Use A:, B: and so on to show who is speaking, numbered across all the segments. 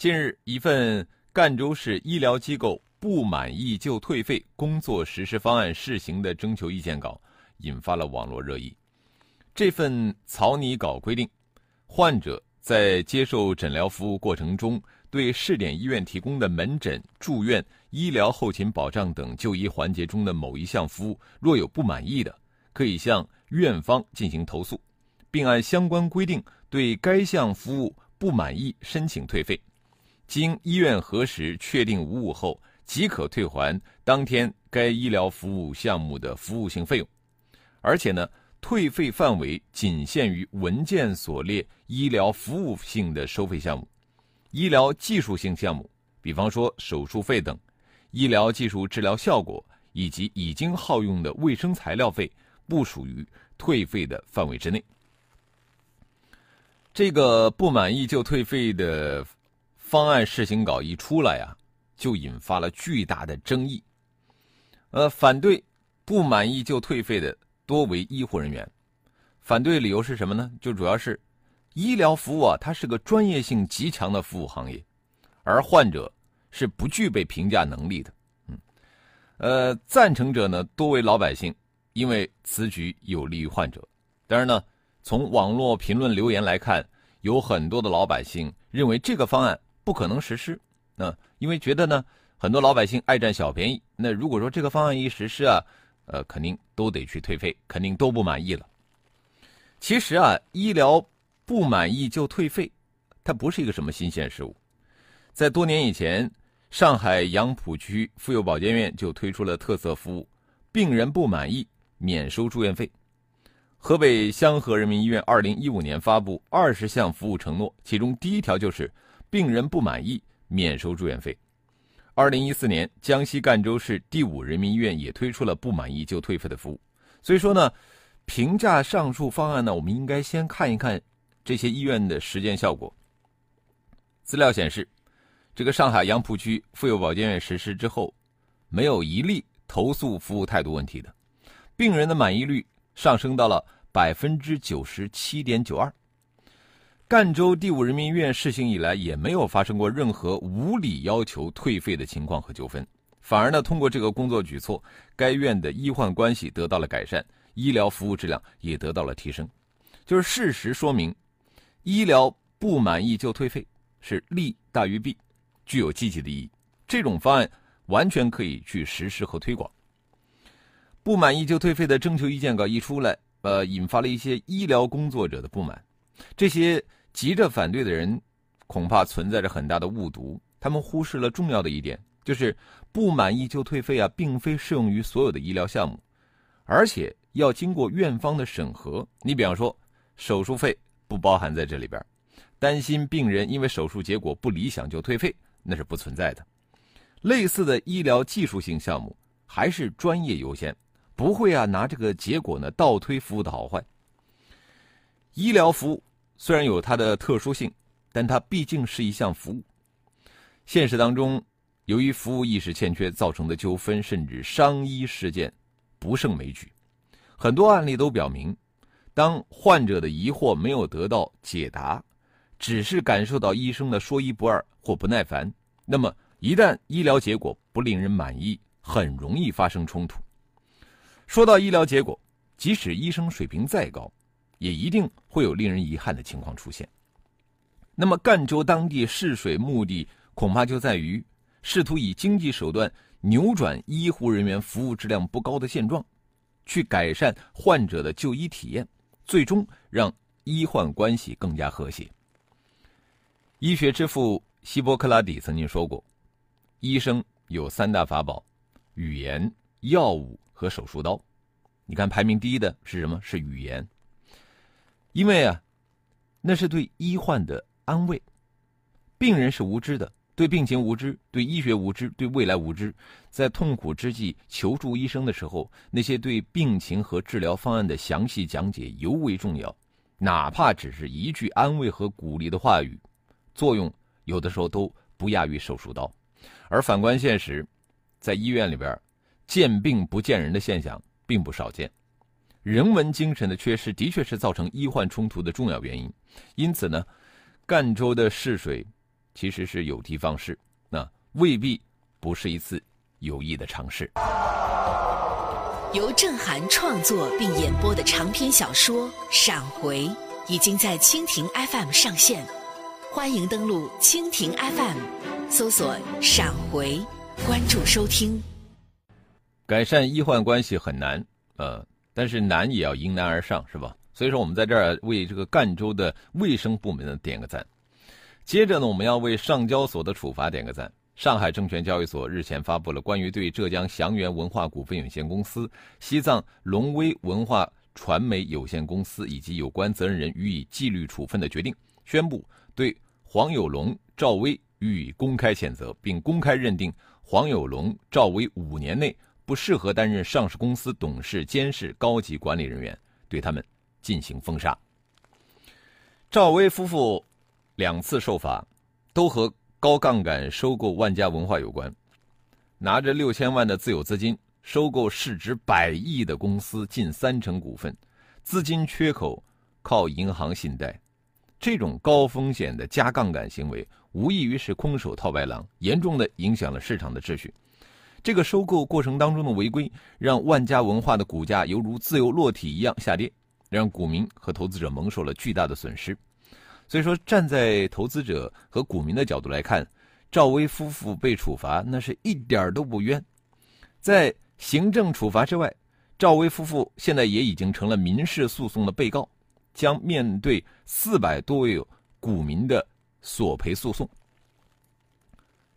A: 近日，一份赣州市医疗机构不满意就退费工作实施方案试行的征求意见稿。引发了网络热议。这份草拟稿规定，患者在接受诊疗服务过程中，对试点医院提供的门诊、住院、医疗后勤保障等就医环节中的某一项服务，若有不满意的，可以向院方进行投诉，并按相关规定对该项服务不满意申请退费。经医院核实确定无误后，即可退还当天该医疗服务项目的服务性费用。而且呢，退费范围仅限于文件所列医疗服务性的收费项目，医疗技术性项目，比方说手术费等，医疗技术治疗效果以及已经耗用的卫生材料费，不属于退费的范围之内。这个不满意就退费的方案试行稿一出来啊，就引发了巨大的争议。呃，反对不满意就退费的。多为医护人员，反对理由是什么呢？就主要是，医疗服务啊，它是个专业性极强的服务行业，而患者是不具备评价能力的。嗯，呃，赞成者呢多为老百姓，因为此举有利于患者。当然呢，从网络评论留言来看，有很多的老百姓认为这个方案不可能实施。那因为觉得呢，很多老百姓爱占小便宜。那如果说这个方案一实施啊，呃，肯定都得去退费，肯定都不满意了。其实啊，医疗不满意就退费，它不是一个什么新鲜事物。在多年以前，上海杨浦区妇幼保健院就推出了特色服务：病人不满意免收住院费。河北香河人民医院二零一五年发布二十项服务承诺，其中第一条就是病人不满意免收住院费。二零一四年，江西赣州市第五人民医院也推出了不满意就退费的服务。所以说呢，评价上述方案呢，我们应该先看一看这些医院的实践效果。资料显示，这个上海杨浦区妇幼保健院实施之后，没有一例投诉服务态度问题的，病人的满意率上升到了百分之九十七点九二。赣州第五人民医院试行以来，也没有发生过任何无理要求退费的情况和纠纷，反而呢，通过这个工作举措，该院的医患关系得到了改善，医疗服务质量也得到了提升。就是事实说明，医疗不满意就退费是利大于弊，具有积极的意义。这种方案完全可以去实施和推广。不满意就退费的征求意见稿一出来，呃，引发了一些医疗工作者的不满，这些。急着反对的人，恐怕存在着很大的误读。他们忽视了重要的一点，就是不满意就退费啊，并非适用于所有的医疗项目，而且要经过院方的审核。你比方说，手术费不包含在这里边，担心病人因为手术结果不理想就退费，那是不存在的。类似的医疗技术性项目，还是专业优先，不会啊拿这个结果呢倒推服务的好坏。医疗服务。虽然有它的特殊性，但它毕竟是一项服务。现实当中，由于服务意识欠缺造成的纠纷甚至伤医事件不胜枚举。很多案例都表明，当患者的疑惑没有得到解答，只是感受到医生的说一不二或不耐烦，那么一旦医疗结果不令人满意，很容易发生冲突。说到医疗结果，即使医生水平再高，也一定会有令人遗憾的情况出现。那么，赣州当地试水目的恐怕就在于试图以经济手段扭转医护人员服务质量不高的现状，去改善患者的就医体验，最终让医患关系更加和谐。医学之父希波克拉底曾经说过：“医生有三大法宝：语言、药物和手术刀。”你看，排名第一的是什么？是语言。因为啊，那是对医患的安慰。病人是无知的，对病情无知，对医学无知，对未来无知，在痛苦之际求助医生的时候，那些对病情和治疗方案的详细讲解尤为重要。哪怕只是一句安慰和鼓励的话语，作用有的时候都不亚于手术刀。而反观现实，在医院里边，见病不见人的现象并不少见。人文精神的缺失，的确是造成医患冲突的重要原因。因此呢，赣州的试水。其实是有的放矢，那未必不是一次有益的尝试。
B: 由郑涵创作并演播的长篇小说《闪回》已经在蜻蜓 FM 上线，欢迎登录蜻蜓 FM，搜索“闪回”，关注收听。
A: 改善医患关系很难，呃，但是难也要迎难而上，是吧？所以说，我们在这儿为这个赣州的卫生部门呢点个赞。接着呢，我们要为上交所的处罚点个赞。上海证券交易所日前发布了关于对浙江祥源文化股份有限公司、西藏龙威文化传媒有限公司以及有关责任人予以纪律处分的决定，宣布对黄有龙、赵薇予以公开谴责，并公开认定黄有龙、赵薇五年内不适合担任上市公司董事、监事、高级管理人员，对他们进行封杀。赵薇夫妇。两次受罚，都和高杠杆收购万家文化有关。拿着六千万的自有资金收购市值百亿的公司近三成股份，资金缺口靠银行信贷，这种高风险的加杠杆行为，无异于是空手套白狼，严重的影响了市场的秩序。这个收购过程当中的违规，让万家文化的股价犹如自由落体一样下跌，让股民和投资者蒙受了巨大的损失。所以说，站在投资者和股民的角度来看，赵薇夫妇被处罚那是一点儿都不冤。在行政处罚之外，赵薇夫妇现在也已经成了民事诉讼的被告，将面对四百多位股民的索赔诉讼。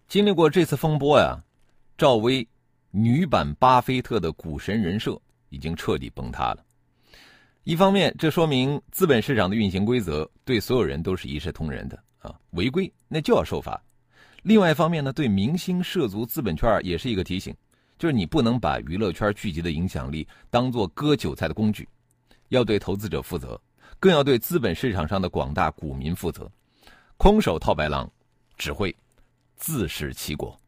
A: 经历过这次风波呀，赵薇女版巴菲特的股神人设已经彻底崩塌了。一方面，这说明资本市场的运行规则对所有人都是一视同仁的啊，违规那就要受罚。另外一方面呢，对明星涉足资本圈也是一个提醒，就是你不能把娱乐圈聚集的影响力当做割韭菜的工具，要对投资者负责，更要对资本市场上的广大股民负责。空手套白狼，只会自食其果。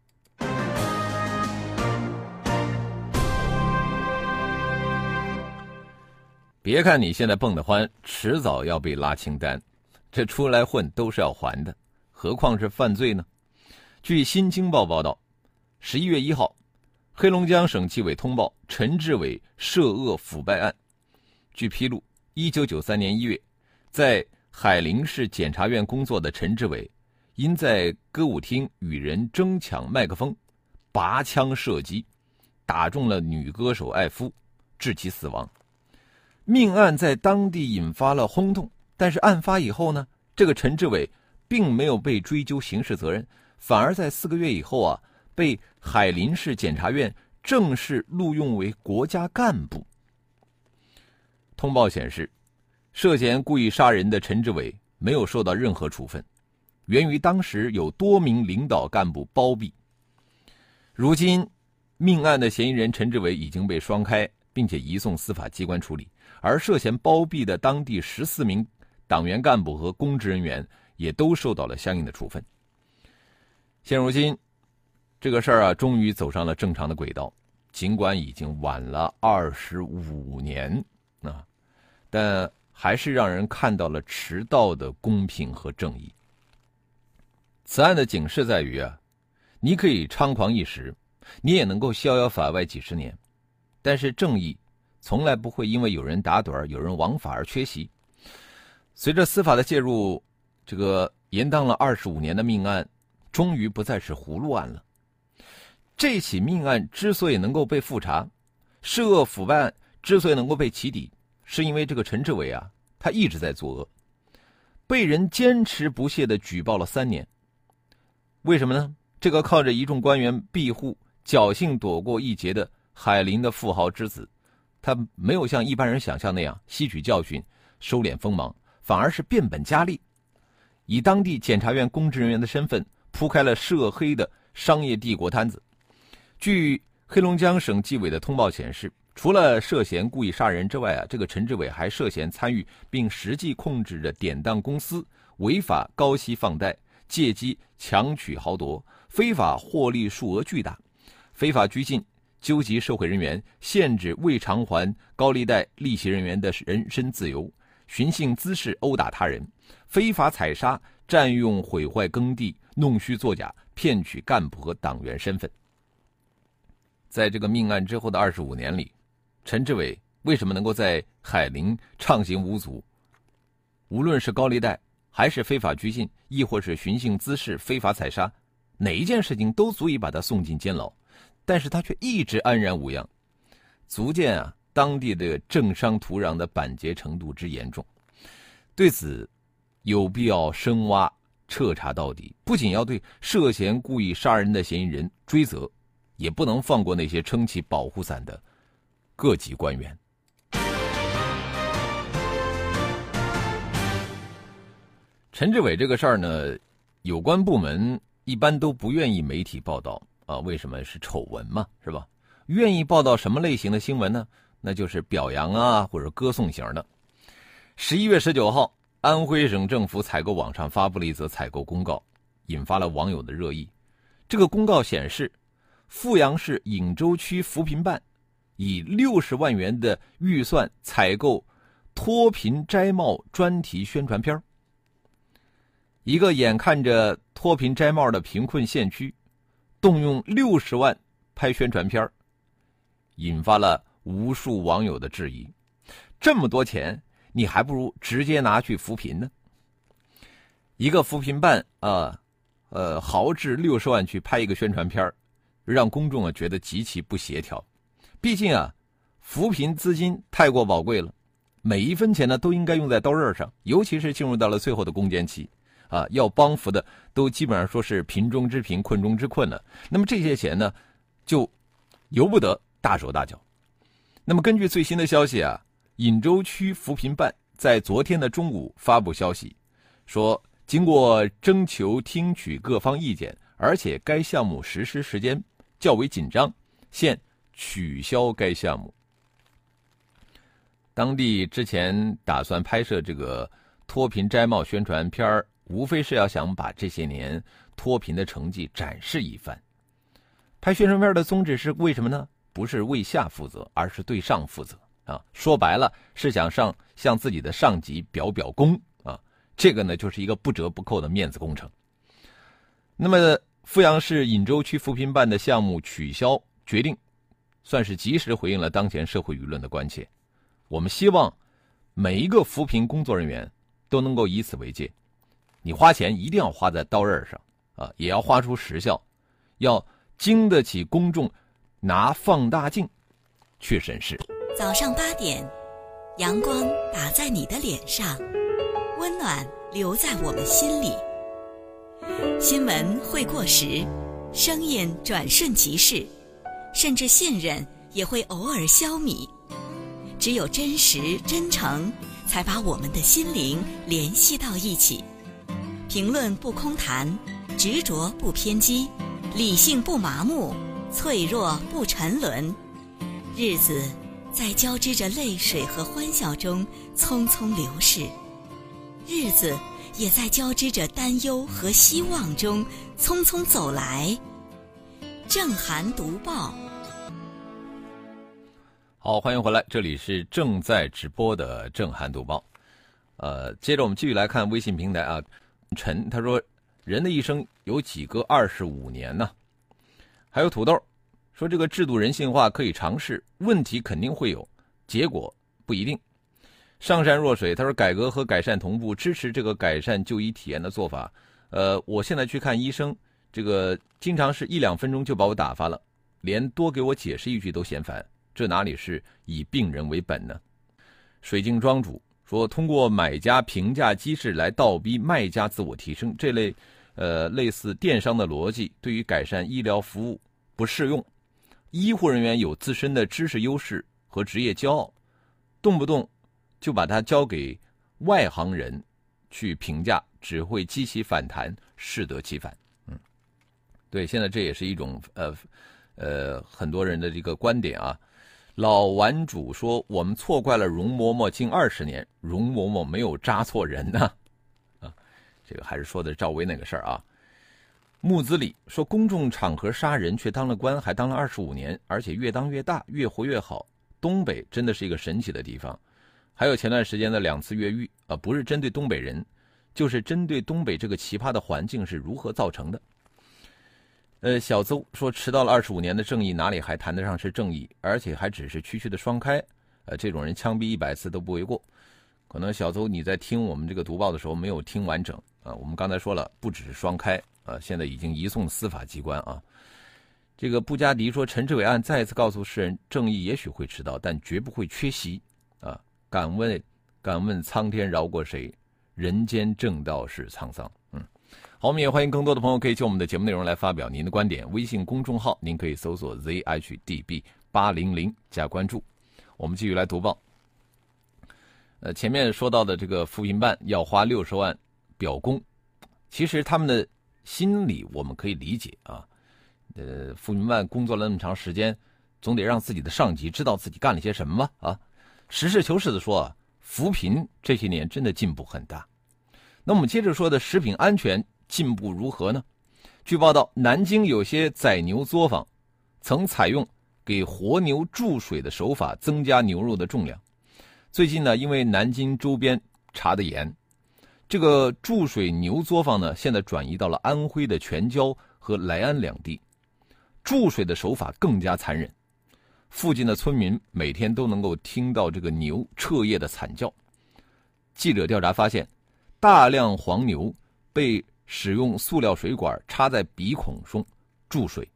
A: 别看你现在蹦得欢，迟早要被拉清单。这出来混都是要还的，何况是犯罪呢？据《新京报》报道，十一月一号，黑龙江省纪委通报陈志伟涉恶腐败案。据披露，一九九三年一月，在海陵市检察院工作的陈志伟，因在歌舞厅与人争抢麦克风，拔枪射击，打中了女歌手艾夫，致其死亡。命案在当地引发了轰动，但是案发以后呢，这个陈志伟并没有被追究刑事责任，反而在四个月以后啊，被海林市检察院正式录用为国家干部。通报显示，涉嫌故意杀人的陈志伟没有受到任何处分，源于当时有多名领导干部包庇。如今，命案的嫌疑人陈志伟已经被双开，并且移送司法机关处理。而涉嫌包庇的当地十四名党员干部和公职人员也都受到了相应的处分。现如今，这个事儿啊，终于走上了正常的轨道，尽管已经晚了二十五年啊，但还是让人看到了迟到的公平和正义。此案的警示在于啊，你可以猖狂一时，你也能够逍遥法外几十年，但是正义。从来不会因为有人打盹、有人枉法而缺席。随着司法的介入，这个延宕了二十五年的命案，终于不再是葫芦案了。这起命案之所以能够被复查，涉恶腐败案之所以能够被起底，是因为这个陈志伟啊，他一直在作恶，被人坚持不懈的举报了三年。为什么呢？这个靠着一众官员庇护、侥幸躲过一劫的海林的富豪之子。他没有像一般人想象那样吸取教训、收敛锋芒，反而是变本加厉，以当地检察院公职人员的身份，铺开了涉黑的商业帝国摊子。据黑龙江省纪委的通报显示，除了涉嫌故意杀人之外啊，这个陈志伟还涉嫌参与并实际控制着典当公司，违法高息放贷，借机强取豪夺，非法获利数额巨大，非法拘禁、纠集社会人员，限制未偿还高利贷利息人员的人身自由，寻衅滋事殴打他人，非法采砂、占用毁坏耕地、弄虚作假，骗取干部和党员身份。在这个命案之后的二十五年里，陈志伟为什么能够在海陵畅行无阻？无论是高利贷，还是非法拘禁，亦或是寻衅滋事、非法采砂，哪一件事情都足以把他送进监牢，但是他却一直安然无恙，足见啊当地的政商土壤的板结程度之严重。对此，有必要深挖彻查到底，不仅要对涉嫌故意杀人的嫌疑人追责。也不能放过那些撑起保护伞的各级官员。陈志伟这个事儿呢，有关部门一般都不愿意媒体报道啊，为什么是丑闻嘛，是吧？愿意报道什么类型的新闻呢？那就是表扬啊或者歌颂型的。十一月十九号，安徽省政府采购网上发布了一则采购公告，引发了网友的热议。这个公告显示。阜阳市颍州区扶贫办以六十万元的预算采购脱贫摘帽专题宣传片一个眼看着脱贫摘帽的贫困县区，动用六十万拍宣传片引发了无数网友的质疑：这么多钱，你还不如直接拿去扶贫呢？一个扶贫办啊，呃，豪掷六十万去拍一个宣传片让公众啊觉得极其不协调，毕竟啊，扶贫资金太过宝贵了，每一分钱呢都应该用在刀刃上，尤其是进入到了最后的攻坚期，啊，要帮扶的都基本上说是贫中之贫、困中之困了。那么这些钱呢，就由不得大手大脚。那么根据最新的消息啊，颍州区扶贫办在昨天的中午发布消息，说经过征求听取各方意见，而且该项目实施时间。较为紧张，现取消该项目。当地之前打算拍摄这个脱贫摘帽宣传片儿无非是要想把这些年脱贫的成绩展示一番。拍宣传片的宗旨是为什么呢？不是为下负责，而是对上负责啊！说白了是想上向自己的上级表表功啊！这个呢，就是一个不折不扣的面子工程。那么。阜阳市颍州区扶贫办的项目取消决定，算是及时回应了当前社会舆论的关切。我们希望每一个扶贫工作人员都能够以此为戒，你花钱一定要花在刀刃上啊，也要花出实效，要经得起公众拿放大镜去审视。
B: 早上八点，阳光打在你的脸上，温暖留在我们心里。新闻会过时，声音转瞬即逝，甚至信任也会偶尔消弭。只有真实真诚，才把我们的心灵联系到一起。评论不空谈，执着不偏激，理性不麻木，脆弱不沉沦。日子在交织着泪水和欢笑中匆匆流逝。日子。也在交织着担忧和希望中匆匆走来。正涵读报，
A: 好，欢迎回来，这里是正在直播的正涵读报。呃，接着我们继续来看微信平台啊，陈他说，人的一生有几个二十五年呢？还有土豆说，这个制度人性化可以尝试，问题肯定会有，结果不一定。上善若水，他说改革和改善同步，支持这个改善就医体验的做法。呃，我现在去看医生，这个经常是一两分钟就把我打发了，连多给我解释一句都嫌烦，这哪里是以病人为本呢？水晶庄主说，通过买家评价机制来倒逼卖家自我提升，这类呃类似电商的逻辑，对于改善医疗服务不适用。医护人员有自身的知识优势和职业骄傲，动不动。就把它交给外行人去评价，只会激起反弹，适得其反。嗯，对，现在这也是一种呃呃很多人的这个观点啊。老顽主说：“我们错怪了容嬷嬷近二十年，容嬷嬷没有扎错人呢。”啊，这个还是说的赵薇那个事儿啊。木子李说：“公众场合杀人，却当了官，还当了二十五年，而且越当越大，越活越好。东北真的是一个神奇的地方。”还有前段时间的两次越狱啊，不是针对东北人，就是针对东北这个奇葩的环境是如何造成的。呃，小邹说迟到了二十五年的正义哪里还谈得上是正义？而且还只是区区的双开，呃，这种人枪毙一百次都不为过。可能小邹你在听我们这个读报的时候没有听完整啊。我们刚才说了，不只是双开啊，现在已经移送司法机关啊。这个布加迪说，陈志伟案再次告诉世人，正义也许会迟到，但绝不会缺席啊。敢问，敢问苍天饶过谁？人间正道是沧桑。好，我们也欢迎更多的朋友可以就我们的节目内容来发表您的观点。微信公众号您可以搜索 zhdb 八零零加关注。我们继续来读报。呃，前面说到的这个扶贫办要花六十万表功，其实他们的心理我们可以理解啊。呃，扶贫办工作了那么长时间，总得让自己的上级知道自己干了些什么吧啊。实事求是的说，扶贫这些年真的进步很大。那我们接着说的食品安全。进步如何呢？据报道，南京有些宰牛作坊曾采用给活牛注水的手法增加牛肉的重量。最近呢，因为南京周边查的严，这个注水牛作坊呢，现在转移到了安徽的全椒和莱安两地，注水的手法更加残忍。附近的村民每天都能够听到这个牛彻夜的惨叫。记者调查发现，大量黄牛被。使用塑料水管插在鼻孔中注水，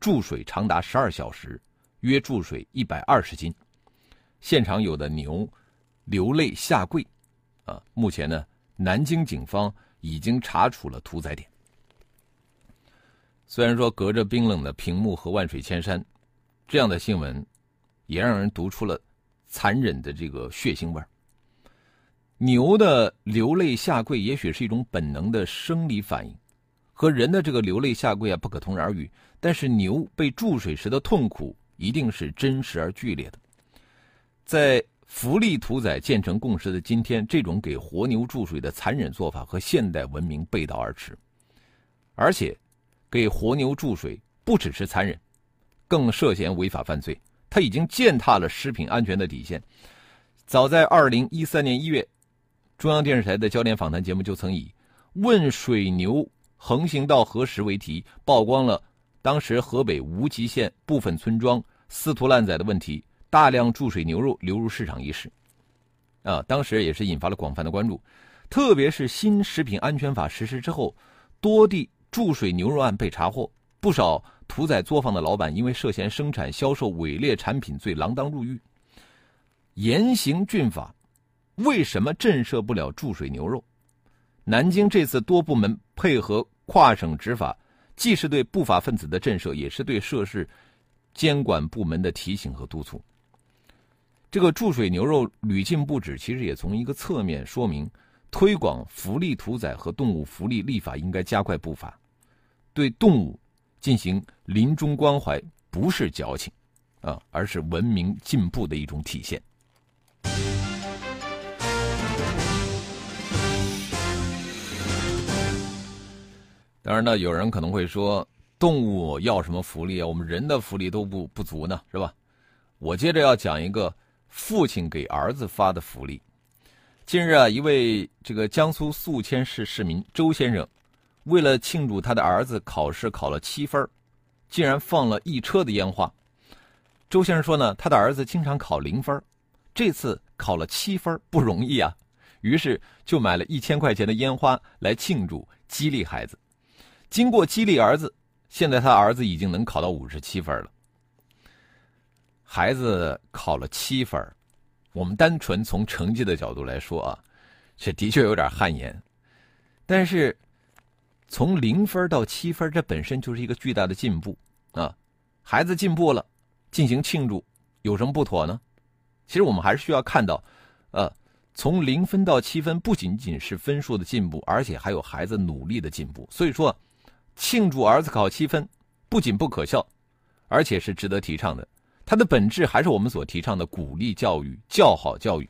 A: 注水长达十二小时，约注水一百二十斤。现场有的牛流泪下跪，啊！目前呢，南京警方已经查处了屠宰点。虽然说隔着冰冷的屏幕和万水千山，这样的新闻也让人读出了残忍的这个血腥味儿。牛的流泪下跪，也许是一种本能的生理反应，和人的这个流泪下跪啊不可同日而语。但是牛被注水时的痛苦，一定是真实而剧烈的。在福利屠宰建成共识的今天，这种给活牛注水的残忍做法和现代文明背道而驰。而且，给活牛注水不只是残忍，更涉嫌违法犯罪。它已经践踏了食品安全的底线。早在二零一三年一月。中央电视台的焦点访谈节目就曾以“问水牛横行到何时”为题，曝光了当时河北无极县部分村庄私屠滥宰的问题，大量注水牛肉流入市场一事。啊，当时也是引发了广泛的关注。特别是新食品安全法实施之后，多地注水牛肉案被查获，不少屠宰作坊的老板因为涉嫌生产、销售伪劣产品罪锒铛入狱。严刑峻法。为什么震慑不了注水牛肉？南京这次多部门配合跨省执法，既是对不法分子的震慑，也是对涉事监管部门的提醒和督促。这个注水牛肉屡禁不止，其实也从一个侧面说明，推广福利屠宰和动物福利立法应该加快步伐，对动物进行临终关怀，不是矫情，啊，而是文明进步的一种体现。当然呢，有人可能会说，动物要什么福利啊？我们人的福利都不不足呢，是吧？我接着要讲一个父亲给儿子发的福利。近日啊，一位这个江苏宿迁市市民周先生，为了庆祝他的儿子考试考了七分，竟然放了一车的烟花。周先生说呢，他的儿子经常考零分，这次考了七分不容易啊，于是就买了一千块钱的烟花来庆祝，激励孩子。经过激励儿子，现在他儿子已经能考到五十七分了。孩子考了七分，我们单纯从成绩的角度来说啊，这的确有点汗颜。但是从零分到七分，这本身就是一个巨大的进步啊！孩子进步了，进行庆祝有什么不妥呢？其实我们还是需要看到，呃，从零分到七分，不仅仅是分数的进步，而且还有孩子努力的进步。所以说。庆祝儿子考七分，不仅不可笑，而且是值得提倡的。它的本质还是我们所提倡的鼓励教育、较好教育。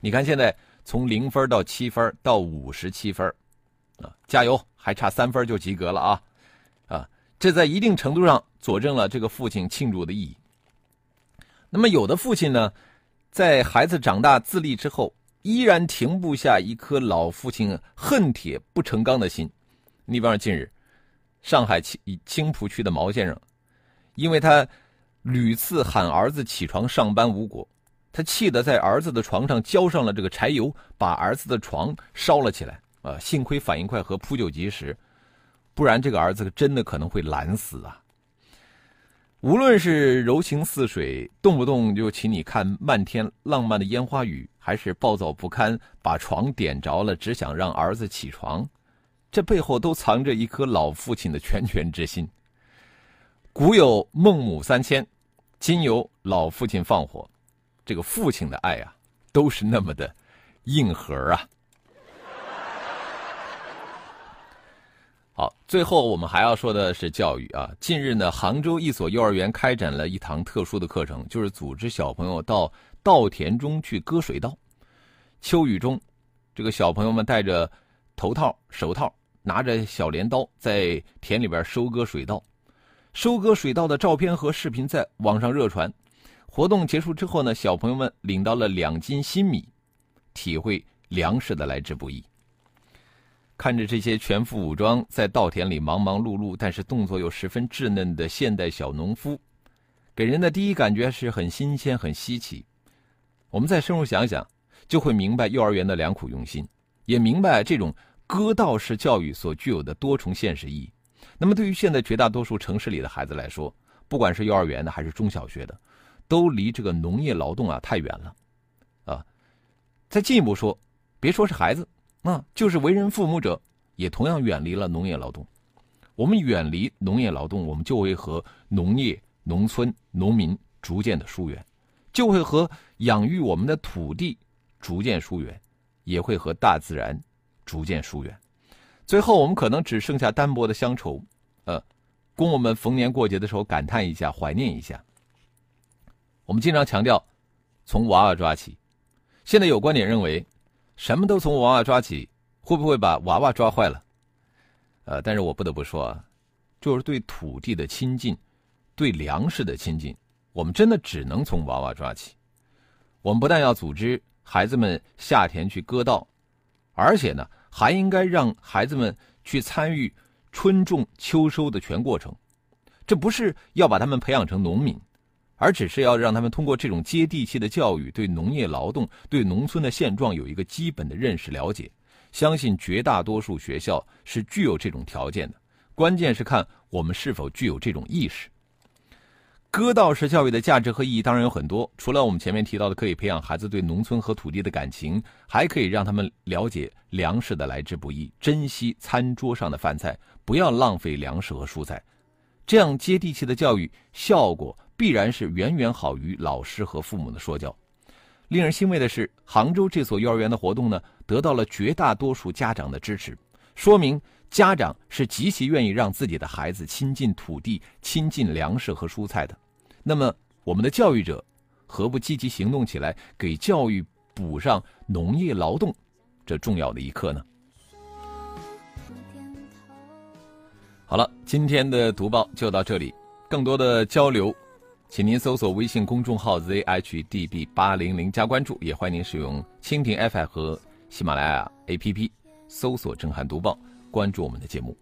A: 你看，现在从零分到七分到五十七分，啊，加油，还差三分就及格了啊！啊，这在一定程度上佐证了这个父亲庆祝的意义。那么，有的父亲呢，在孩子长大自立之后，依然停不下一颗老父亲恨铁不成钢的心。你比方说，近日，上海青青浦区的毛先生，因为他。屡次喊儿子起床上班无果，他气得在儿子的床上浇上了这个柴油，把儿子的床烧了起来。啊，幸亏反应快和扑救及时，不然这个儿子真的可能会懒死啊！无论是柔情似水，动不动就请你看漫天浪漫的烟花雨，还是暴躁不堪，把床点着了，只想让儿子起床，这背后都藏着一颗老父亲的拳拳之心。古有孟母三迁，今有老父亲放火，这个父亲的爱啊，都是那么的硬核啊。好，最后我们还要说的是教育啊。近日呢，杭州一所幼儿园开展了一堂特殊的课程，就是组织小朋友到稻田中去割水稻。秋雨中，这个小朋友们戴着头套、手套，拿着小镰刀，在田里边收割水稻。收割水稻的照片和视频在网上热传。活动结束之后呢，小朋友们领到了两斤新米，体会粮食的来之不易。看着这些全副武装在稻田里忙忙碌碌，但是动作又十分稚嫩的现代小农夫，给人的第一感觉是很新鲜、很稀奇。我们再深入想想，就会明白幼儿园的良苦用心，也明白这种割稻式教育所具有的多重现实意义。那么，对于现在绝大多数城市里的孩子来说，不管是幼儿园的还是中小学的，都离这个农业劳动啊太远了，啊。再进一步说，别说是孩子，那就是为人父母者，也同样远离了农业劳动。我们远离农业劳动，我们就会和农业、农村、农民逐渐的疏远，就会和养育我们的土地逐渐疏远，也会和大自然逐渐疏远。最后，我们可能只剩下单薄的乡愁。呃，供我们逢年过节的时候感叹一下、怀念一下。我们经常强调从娃娃抓起，现在有观点认为，什么都从娃娃抓起，会不会把娃娃抓坏了？呃，但是我不得不说啊，就是对土地的亲近，对粮食的亲近，我们真的只能从娃娃抓起。我们不但要组织孩子们下田去割稻，而且呢，还应该让孩子们去参与。春种秋收的全过程，这不是要把他们培养成农民，而只是要让他们通过这种接地气的教育，对农业劳动、对农村的现状有一个基本的认识了解。相信绝大多数学校是具有这种条件的，关键是看我们是否具有这种意识。割稻式教育的价值和意义当然有很多，除了我们前面提到的可以培养孩子对农村和土地的感情，还可以让他们了解粮食的来之不易，珍惜餐桌上的饭菜，不要浪费粮食和蔬菜。这样接地气的教育效果必然是远远好于老师和父母的说教。令人欣慰的是，杭州这所幼儿园的活动呢，得到了绝大多数家长的支持，说明。家长是极其愿意让自己的孩子亲近土地、亲近粮食和蔬菜的。那么，我们的教育者何不积极行动起来，给教育补上农业劳动这重要的一课呢？好了，今天的读报就到这里。更多的交流，请您搜索微信公众号 zhdb 八零零加关注，也欢迎您使用蜻蜓 FM 和喜马拉雅 APP 搜索“震撼读报”。关注我们的节目。